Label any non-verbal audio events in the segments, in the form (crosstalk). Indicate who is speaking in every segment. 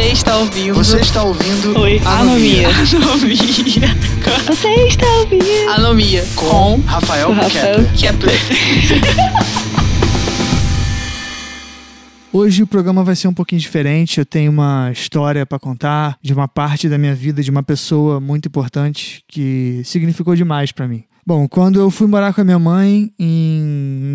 Speaker 1: Você está ouvindo.
Speaker 2: Você está ouvindo
Speaker 1: Oi,
Speaker 2: Anomia.
Speaker 1: Anomia.
Speaker 3: Você está ouvindo?
Speaker 1: Anomia.
Speaker 2: com Rafael
Speaker 3: Rafael
Speaker 2: Kepler.
Speaker 1: Kepler.
Speaker 4: Hoje o programa vai ser um pouquinho diferente. Eu tenho uma história para contar de uma parte da minha vida de uma pessoa muito importante que significou demais para mim. Bom, quando eu fui morar com a minha mãe em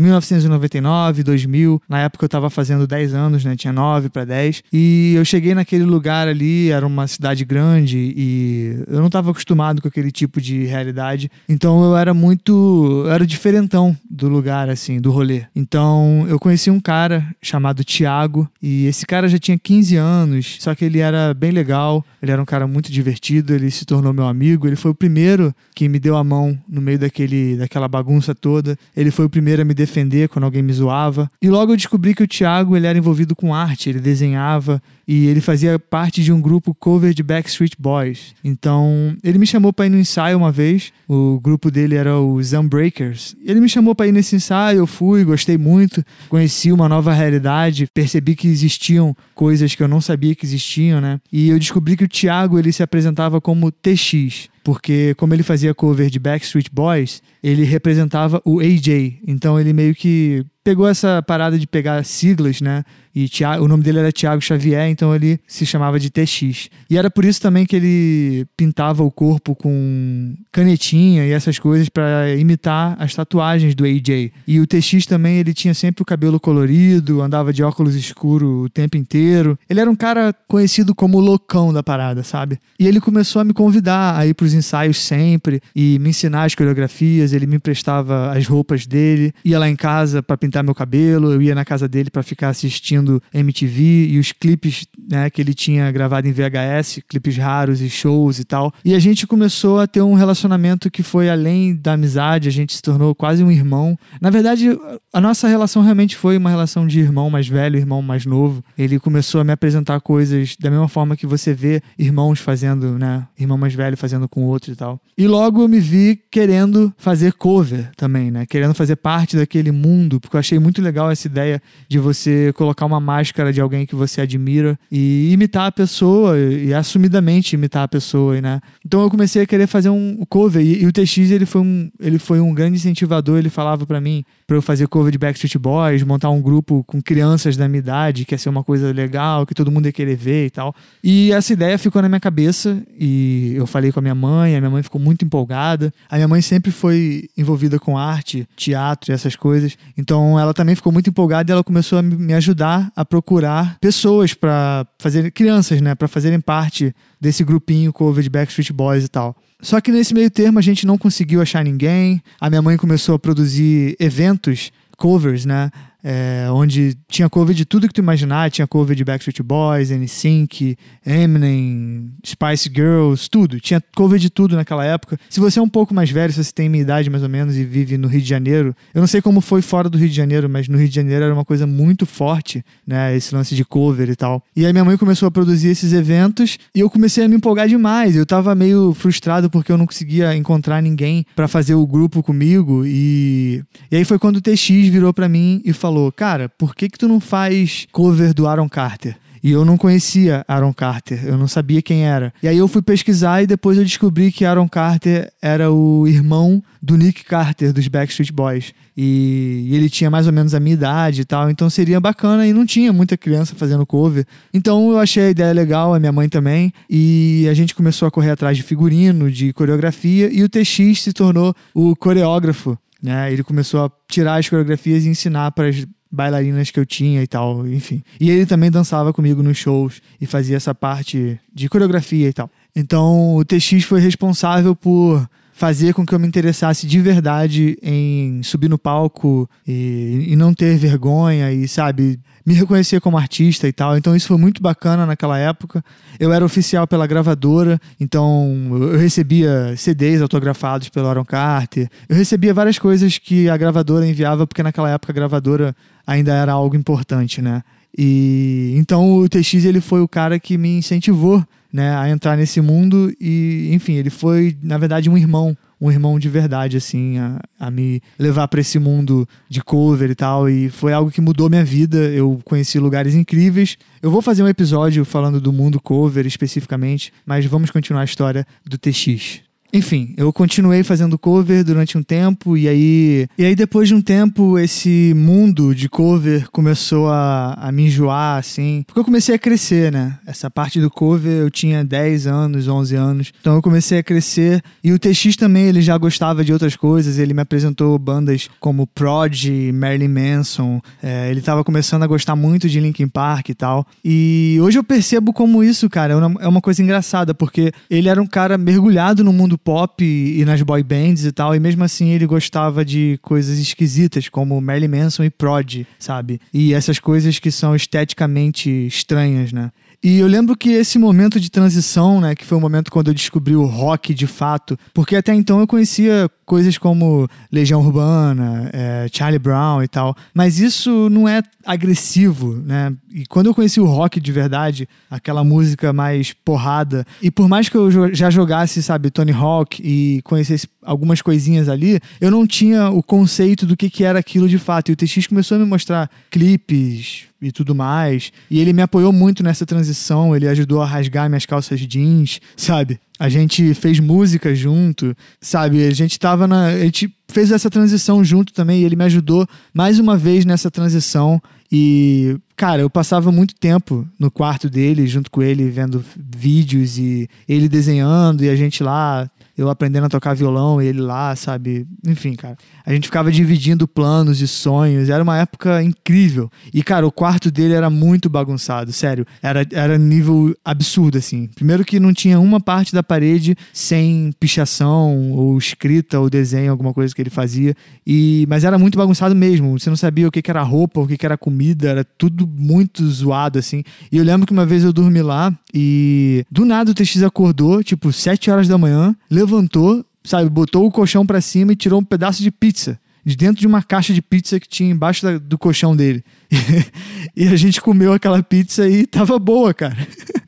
Speaker 4: 1999, 2000, na época eu estava fazendo 10 anos, né? Tinha 9 para 10. E eu cheguei naquele lugar ali, era uma cidade grande e eu não estava acostumado com aquele tipo de realidade. Então eu era muito, eu era diferentão do lugar assim, do rolê. Então eu conheci um cara chamado Tiago e esse cara já tinha 15 anos, só que ele era bem legal, ele era um cara muito divertido, ele se tornou meu amigo, ele foi o primeiro que me deu a mão no meio daquele, daquela bagunça toda. Ele foi o primeiro a me defender quando alguém me zoava. E logo eu descobri que o Thiago ele era envolvido com arte, ele desenhava e ele fazia parte de um grupo cover de Backstreet Boys. Então, ele me chamou para ir no ensaio uma vez. O grupo dele era os Unbreakers. Ele me chamou para ir nesse ensaio, eu fui, gostei muito, conheci uma nova realidade, percebi que existiam coisas que eu não sabia que existiam, né? E eu descobri que o Thiago ele se apresentava como TX, porque como ele fazia cover de Backstreet Boys, ele representava o AJ. Então ele meio que pegou essa parada de pegar siglas, né? E Thiago, o nome dele era Tiago Xavier, então ele se chamava de TX. E era por isso também que ele pintava o corpo com canetinha e essas coisas para imitar as tatuagens do AJ. E o TX também, ele tinha sempre o cabelo colorido, andava de óculos escuro o tempo inteiro. Ele era um cara conhecido como o loucão da parada, sabe? E ele começou a me convidar a ir pros ensaios sempre e me ensinar as coreografias, ele me emprestava as roupas dele, ia lá em casa para pintar meu cabelo, eu ia na casa dele para ficar assistindo MTV e os clipes né, que ele tinha gravado em VHS, clipes raros e shows e tal. E a gente começou a ter um relacionamento que foi além da amizade, a gente se tornou quase um irmão. Na verdade, a nossa relação realmente foi uma relação de irmão mais velho, irmão mais novo. Ele começou a me apresentar coisas da mesma forma que você vê irmãos fazendo, né? Irmão mais velho fazendo com outro e tal. E logo eu me vi querendo fazer cover também, né? Querendo fazer parte daquele mundo, porque eu achei muito legal essa ideia de você colocar uma máscara de alguém que você admira e imitar a pessoa e assumidamente imitar a pessoa, né? Então eu comecei a querer fazer um cover e, e o TX ele foi um ele foi um grande incentivador, ele falava para mim para eu fazer cover de Backstreet Boys, montar um grupo com crianças da minha idade, que ia ser uma coisa legal, que todo mundo ia querer ver e tal. E essa ideia ficou na minha cabeça e eu falei com a minha mãe, a minha mãe ficou muito empolgada. A minha mãe sempre foi envolvida com arte, teatro e essas coisas. Então ela também ficou muito empolgada e ela começou a me ajudar a procurar pessoas para fazer crianças, né, para fazerem parte desse grupinho cover de Backstreet Boys e tal. Só que nesse meio termo a gente não conseguiu achar ninguém. A minha mãe começou a produzir eventos, covers, né? É, onde tinha cover de tudo que tu imaginar, tinha cover de Backstreet Boys, NSYNC, Eminem, Spice Girls, tudo. Tinha cover de tudo naquela época. Se você é um pouco mais velho, se você tem minha idade mais ou menos e vive no Rio de Janeiro, eu não sei como foi fora do Rio de Janeiro, mas no Rio de Janeiro era uma coisa muito forte, né, esse lance de cover e tal. E aí minha mãe começou a produzir esses eventos e eu comecei a me empolgar demais. Eu tava meio frustrado porque eu não conseguia encontrar ninguém para fazer o grupo comigo e e aí foi quando o TX virou para mim e falou: "Cara, por que que tu não faz cover do Aaron Carter?" E eu não conhecia Aaron Carter, eu não sabia quem era. E aí eu fui pesquisar e depois eu descobri que Aaron Carter era o irmão do Nick Carter dos Backstreet Boys. E ele tinha mais ou menos a minha idade e tal, então seria bacana e não tinha muita criança fazendo cover. Então eu achei a ideia legal, a minha mãe também, e a gente começou a correr atrás de figurino, de coreografia, e o TX se tornou o coreógrafo. Né? Ele começou a tirar as coreografias e ensinar para as bailarinas que eu tinha e tal, enfim. E ele também dançava comigo nos shows e fazia essa parte de coreografia e tal. Então o TX foi responsável por fazer com que eu me interessasse de verdade em subir no palco e, e não ter vergonha e, sabe, me reconhecer como artista e tal. Então isso foi muito bacana naquela época. Eu era oficial pela gravadora, então eu recebia CDs autografados pelo Aaron Carter. Eu recebia várias coisas que a gravadora enviava, porque naquela época a gravadora ainda era algo importante, né? E então o TX ele foi o cara que me incentivou, né, a entrar nesse mundo e, enfim, ele foi na verdade um irmão, um irmão de verdade, assim, a, a me levar para esse mundo de cover e tal. E foi algo que mudou minha vida. Eu conheci lugares incríveis. Eu vou fazer um episódio falando do mundo cover especificamente, mas vamos continuar a história do TX. Enfim, eu continuei fazendo cover durante um tempo e aí, e aí depois de um tempo esse mundo de cover começou a, a me enjoar, assim, porque eu comecei a crescer, né? Essa parte do cover eu tinha 10 anos, 11 anos, então eu comecei a crescer. E o TX também ele já gostava de outras coisas, ele me apresentou bandas como Prod, Marilyn Manson, é, ele tava começando a gostar muito de Linkin Park e tal, e hoje eu percebo como isso, cara, é uma, é coisa engraçada, porque ele era um cara mergulhado no mundo pop e nas boy bands e tal, e mesmo assim ele gostava de coisas esquisitas, como Marilyn Manson e Prod, sabe? E essas coisas que são esteticamente estranhas, né? E eu lembro que esse momento de transição, né, que foi o momento quando eu descobri o rock de fato, porque até então eu conhecia coisas como Legião Urbana, é, Charlie Brown e tal, mas isso não é agressivo, né? E quando eu conheci o rock de verdade, aquela música mais porrada, e por mais que eu já jogasse, sabe, Tony Hawk e conhecesse algumas coisinhas ali, eu não tinha o conceito do que, que era aquilo de fato. E o TX começou a me mostrar clipes e tudo mais, e ele me apoiou muito nessa transição, ele ajudou a rasgar minhas calças jeans, sabe? A gente fez música junto, sabe? A gente tava na. A gente fez essa transição junto também e ele me ajudou mais uma vez nessa transição. E, cara, eu passava muito tempo no quarto dele, junto com ele, vendo vídeos e ele desenhando e a gente lá eu aprendendo a tocar violão ele lá, sabe? Enfim, cara. A gente ficava dividindo planos e sonhos. Era uma época incrível. E, cara, o quarto dele era muito bagunçado, sério. Era, era nível absurdo, assim. Primeiro que não tinha uma parte da parede sem pichação ou escrita ou desenho, alguma coisa que ele fazia. E, mas era muito bagunçado mesmo. Você não sabia o que, que era roupa, o que, que era comida. Era tudo muito zoado, assim. E eu lembro que uma vez eu dormi lá e do nada o TX acordou, tipo, 7 horas da manhã, levantou, sabe, botou o colchão para cima e tirou um pedaço de pizza de dentro de uma caixa de pizza que tinha embaixo da, do colchão dele. (laughs) e a gente comeu aquela pizza e tava boa, cara.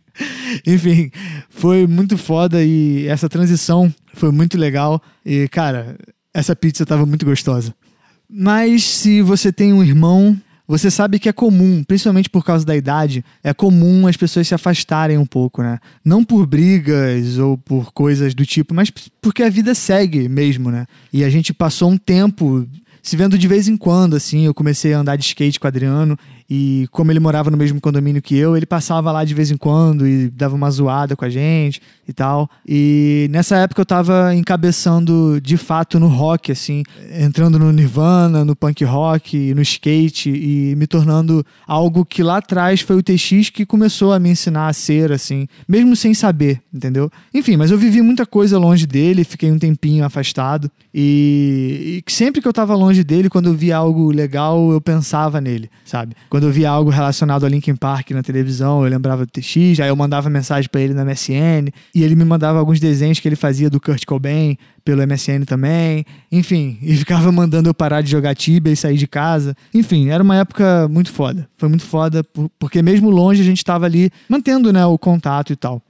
Speaker 4: (laughs) Enfim, foi muito foda e essa transição foi muito legal. E, cara, essa pizza tava muito gostosa. Mas se você tem um irmão você sabe que é comum, principalmente por causa da idade, é comum as pessoas se afastarem um pouco, né? Não por brigas ou por coisas do tipo, mas porque a vida segue mesmo, né? E a gente passou um tempo se vendo de vez em quando, assim. Eu comecei a andar de skate com o Adriano e como ele morava no mesmo condomínio que eu, ele passava lá de vez em quando e dava uma zoada com a gente e tal. E nessa época eu tava encabeçando de fato no rock, assim, entrando no Nirvana, no punk rock, no skate e me tornando algo que lá atrás foi o TX que começou a me ensinar a ser, assim, mesmo sem saber, entendeu? Enfim, mas eu vivi muita coisa longe dele, fiquei um tempinho afastado e, e sempre que eu tava longe dele, quando eu via algo legal, eu pensava nele, sabe? Quando eu via algo relacionado a Linkin Park na televisão, eu lembrava do TX, aí eu mandava mensagem para ele na MSN, e ele me mandava alguns desenhos que ele fazia do Kurt Cobain pelo MSN também. Enfim, e (laughs) ficava mandando eu parar de jogar Tibia e sair de casa. Enfim, era uma época muito foda. Foi muito foda, porque mesmo longe a gente estava ali mantendo né, o contato e tal.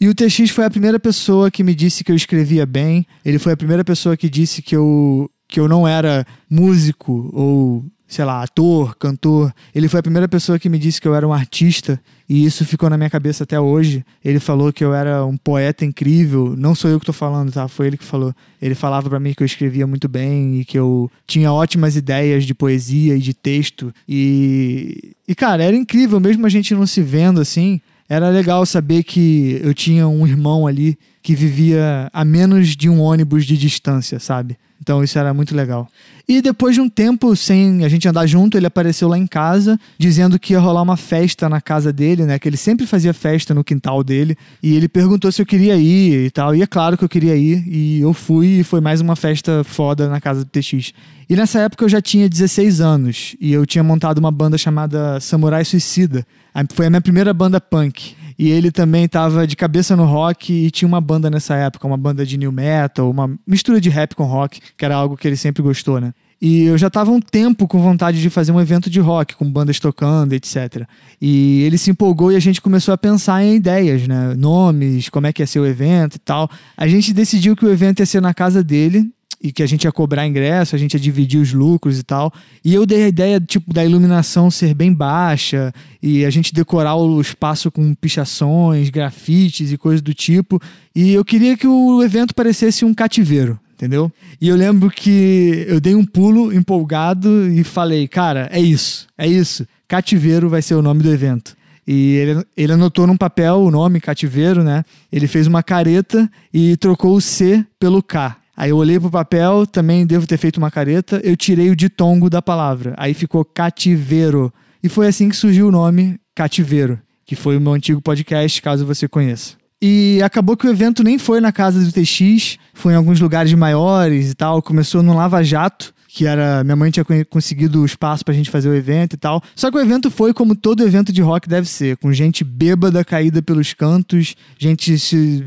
Speaker 4: E o TX foi a primeira pessoa que me disse que eu escrevia bem. Ele foi a primeira pessoa que disse que eu, que eu não era músico ou sei lá, ator, cantor. Ele foi a primeira pessoa que me disse que eu era um artista e isso ficou na minha cabeça até hoje. Ele falou que eu era um poeta incrível. Não sou eu que tô falando, tá? Foi ele que falou. Ele falava para mim que eu escrevia muito bem e que eu tinha ótimas ideias de poesia e de texto. E, e cara, era incrível, mesmo a gente não se vendo assim. Era legal saber que eu tinha um irmão ali que vivia a menos de um ônibus de distância, sabe? Então isso era muito legal. E depois de um tempo sem a gente andar junto, ele apareceu lá em casa, dizendo que ia rolar uma festa na casa dele, né? Que ele sempre fazia festa no quintal dele. E ele perguntou se eu queria ir e tal. E é claro que eu queria ir. E eu fui e foi mais uma festa foda na casa do TX. E nessa época eu já tinha 16 anos. E eu tinha montado uma banda chamada Samurai Suicida. Foi a minha primeira banda punk. E ele também estava de cabeça no rock e tinha uma banda nessa época, uma banda de new metal, uma mistura de rap com rock, que era algo que ele sempre gostou, né? E eu já estava um tempo com vontade de fazer um evento de rock, com bandas tocando, etc. E ele se empolgou e a gente começou a pensar em ideias, né? Nomes, como é que ia ser o evento e tal. A gente decidiu que o evento ia ser na casa dele, e que a gente ia cobrar ingresso, a gente ia dividir os lucros e tal. E eu dei a ideia tipo da iluminação ser bem baixa e a gente decorar o espaço com pichações, grafites e coisas do tipo. E eu queria que o evento parecesse um cativeiro, entendeu? E eu lembro que eu dei um pulo empolgado e falei, cara, é isso, é isso. Cativeiro vai ser o nome do evento. E ele, ele anotou num papel o nome cativeiro, né? Ele fez uma careta e trocou o C pelo K. Aí eu olhei pro papel, também devo ter feito uma careta, eu tirei o ditongo da palavra. Aí ficou cativeiro. E foi assim que surgiu o nome Cativeiro, que foi o meu antigo podcast, caso você conheça. E acabou que o evento nem foi na casa do TX, foi em alguns lugares maiores e tal. Começou no Lava Jato, que era. Minha mãe tinha conseguido o espaço pra gente fazer o evento e tal. Só que o evento foi como todo evento de rock deve ser, com gente bêbada caída pelos cantos, gente.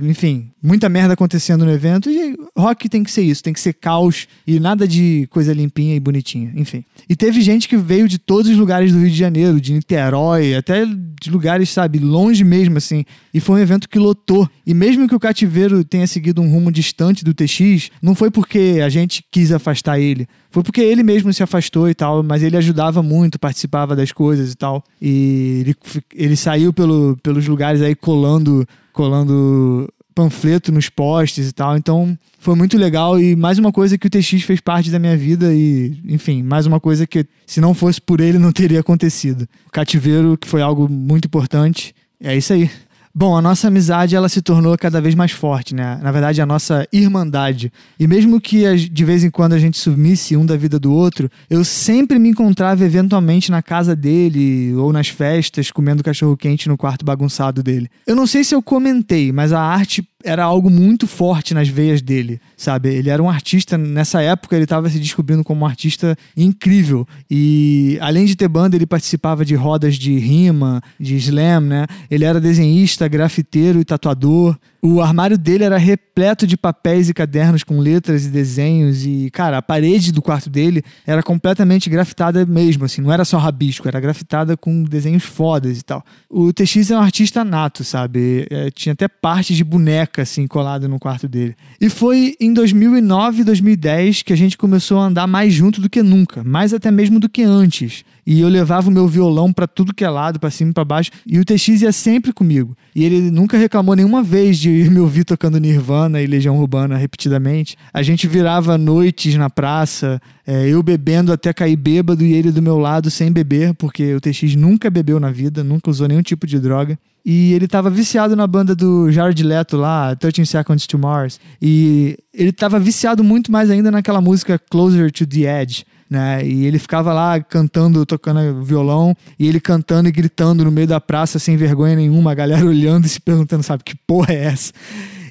Speaker 4: Enfim, muita merda acontecendo no evento. E rock tem que ser isso, tem que ser caos e nada de coisa limpinha e bonitinha, enfim. E teve gente que veio de todos os lugares do Rio de Janeiro, de Niterói, até de lugares, sabe, longe mesmo, assim. E foi um evento que lotou. E mesmo que o cativeiro tenha seguido um rumo distante do TX, não foi porque a gente quis afastar ele. Foi porque ele mesmo se afastou e tal, mas ele ajudava muito, participava das coisas e tal. E ele, ele saiu pelo, pelos lugares aí colando, colando panfleto nos postes e tal. Então foi muito legal e mais uma coisa que o TX fez parte da minha vida e, enfim, mais uma coisa que se não fosse por ele não teria acontecido. O cativeiro, que foi algo muito importante. É isso aí. Bom, a nossa amizade ela se tornou cada vez mais forte, né? Na verdade, a nossa irmandade. E mesmo que de vez em quando a gente sumisse um da vida do outro, eu sempre me encontrava eventualmente na casa dele ou nas festas comendo cachorro quente no quarto bagunçado dele. Eu não sei se eu comentei, mas a arte era algo muito forte nas veias dele, sabe? Ele era um artista, nessa época ele estava se descobrindo como um artista incrível. E além de ter banda, ele participava de rodas de rima, de slam, né? Ele era desenhista, grafiteiro e tatuador. O armário dele era repleto de papéis e cadernos com letras e desenhos e, cara, a parede do quarto dele era completamente grafitada mesmo, assim, não era só rabisco, era grafitada com desenhos fodas e tal. O TX é um artista nato, sabe? É, tinha até parte de boneca, assim, colada no quarto dele. E foi em 2009, 2010 que a gente começou a andar mais junto do que nunca, mais até mesmo do que antes. E eu levava o meu violão para tudo que é lado, para cima e pra baixo, e o TX ia sempre comigo. E ele nunca reclamou nenhuma vez de (laughs) me ouvir tocando Nirvana e Legião Urbana repetidamente. A gente virava noites na praça, é, eu bebendo até cair bêbado e ele do meu lado sem beber, porque o TX nunca bebeu na vida, nunca usou nenhum tipo de droga. E ele tava viciado na banda do Jared Leto lá, 13 Seconds to Mars. E ele tava viciado muito mais ainda naquela música Closer to the Edge né? E ele ficava lá cantando, tocando violão, e ele cantando e gritando no meio da praça sem vergonha nenhuma, a galera (laughs) olhando e se perguntando, sabe, que porra é essa?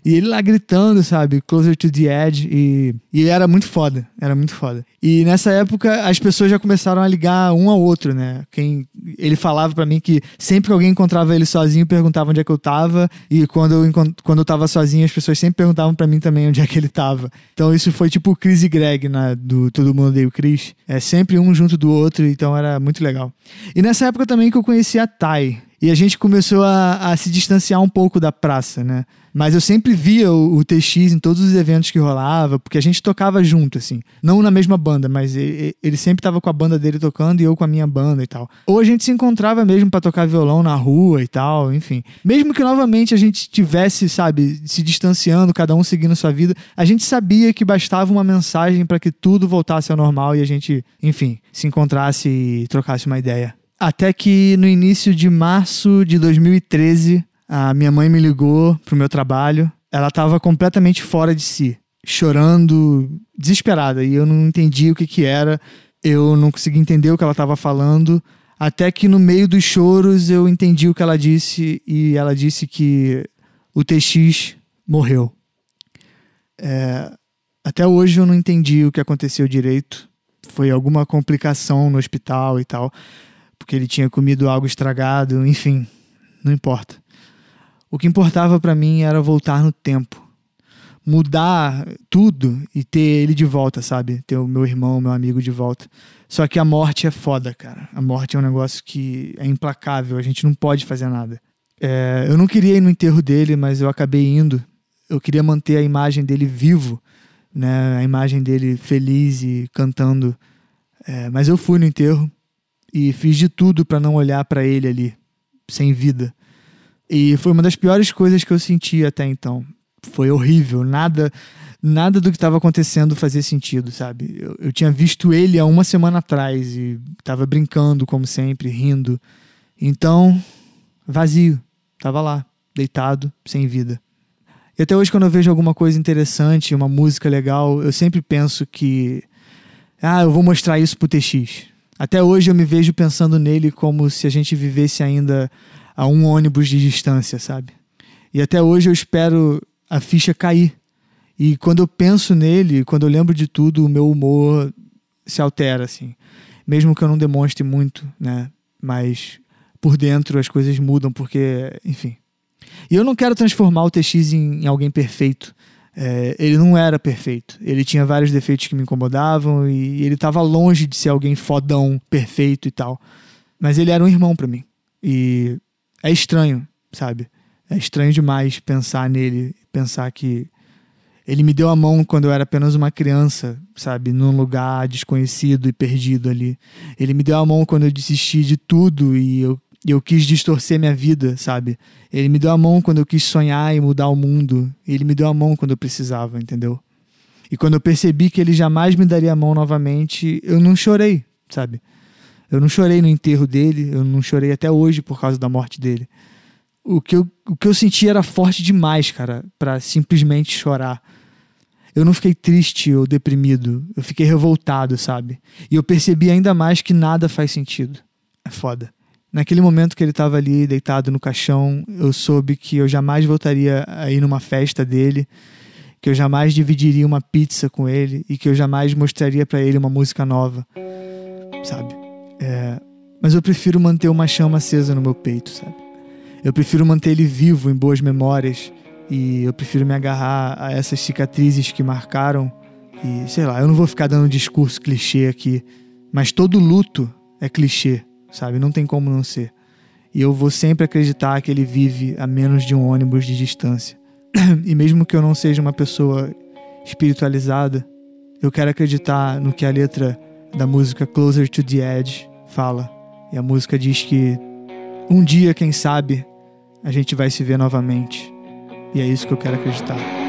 Speaker 4: E ele lá gritando, sabe? Closer to the Edge. E, e era muito foda. Era muito foda. E nessa época as pessoas já começaram a ligar um ao outro, né? Quem, ele falava para mim que sempre que alguém encontrava ele sozinho, perguntava onde é que eu tava. E quando eu, quando eu tava sozinho, as pessoas sempre perguntavam para mim também onde é que ele tava. Então isso foi tipo Chris e Greg na, do Todo Mundo Odeia o Chris. É sempre um junto do outro, então era muito legal. E nessa época também que eu conheci a Thay. E a gente começou a, a, se distanciar um pouco da praça, né? Mas eu sempre via o, o, TX em todos os eventos que rolava, porque a gente tocava junto, assim. Não na mesma banda, mas ele, ele sempre tava com a banda dele tocando e eu com a minha banda e tal. Ou a gente se encontrava mesmo para tocar violão na rua e tal, enfim. Mesmo que novamente a gente tivesse, sabe, se distanciando, cada um seguindo sua vida, a gente sabia que bastava uma mensagem para que tudo voltasse ao normal e a gente, enfim, se encontrasse e trocasse uma ideia. Até que no início de março de 2013, a minha mãe me ligou pro meu trabalho. Ela estava completamente fora de si, chorando, desesperada, e eu não entendi o que que era. Eu não consegui entender o que ela estava falando, até que no meio dos choros eu entendi o que ela disse e ela disse que o TX morreu. É, até hoje eu não entendi o que aconteceu direito. Foi alguma complicação no hospital e tal porque ele tinha comido algo estragado, enfim, não importa. O que importava para mim era voltar no tempo. mudar tudo e ter ele de volta, sabe? Ter o meu irmão, meu amigo de volta. Só que a morte é foda, cara. A morte é um negócio que é implacável, a gente não pode fazer nada. É, eu não queria ir no enterro dele, mas eu acabei indo. Eu queria manter a imagem dele vivo, né? A imagem dele feliz e cantando. É, mas eu fui no enterro e fiz de tudo para não olhar para ele ali, sem vida. E foi uma das piores coisas que eu senti até então. Foi horrível, nada nada do que estava acontecendo fazia sentido, sabe? Eu, eu, tinha visto ele há uma semana atrás e estava brincando, como sempre, rindo. Então, vazio. Tava lá, deitado, sem vida. E até hoje, quando eu vejo alguma coisa interessante, uma música legal, eu sempre penso que. Ah, eu vou mostrar isso pro TX. Até hoje eu me vejo pensando nele como se a gente vivesse ainda a um ônibus de distância, sabe? E até hoje eu espero a ficha cair. E quando eu penso nele, quando eu lembro de tudo, o meu humor se altera, assim. Mesmo que eu não demonstre muito, né? Mas por dentro as coisas mudam, porque, enfim. E eu não quero transformar o TX em, em alguém perfeito. É, ele não era perfeito. Ele tinha vários defeitos que me incomodavam e ele estava longe de ser alguém fodão, perfeito e tal. Mas ele era um irmão para mim. E é estranho, sabe? É estranho demais pensar nele, pensar que ele me deu a mão quando eu era apenas uma criança, sabe? Num lugar desconhecido e perdido ali. Ele me deu a mão quando eu desisti de tudo e eu e eu quis distorcer minha vida, sabe? Ele me deu a mão quando eu quis sonhar e mudar o mundo. Ele me deu a mão quando eu precisava, entendeu? E quando eu percebi que ele jamais me daria a mão novamente, eu não chorei, sabe? Eu não chorei no enterro dele, eu não chorei até hoje por causa da morte dele. O que eu, o que eu senti era forte demais, cara, para simplesmente chorar. Eu não fiquei triste ou deprimido, eu fiquei revoltado, sabe? E eu percebi ainda mais que nada faz sentido. É foda. Naquele momento que ele estava ali deitado no caixão, eu soube que eu jamais voltaria a ir numa festa dele, que eu jamais dividiria uma pizza com ele e que eu jamais mostraria para ele uma música nova, sabe? É... Mas eu prefiro manter uma chama acesa no meu peito, sabe? Eu prefiro manter ele vivo em boas memórias e eu prefiro me agarrar a essas cicatrizes que marcaram e sei lá, eu não vou ficar dando discurso clichê aqui, mas todo luto é clichê sabe? Não tem como não ser. E eu vou sempre acreditar que ele vive a menos de um ônibus de distância. (clears throat) e mesmo que eu não seja uma pessoa espiritualizada, eu quero acreditar no que a letra da música Closer to the Edge fala. E a música diz que um dia, quem sabe, a gente vai se ver novamente. E é isso que eu quero acreditar.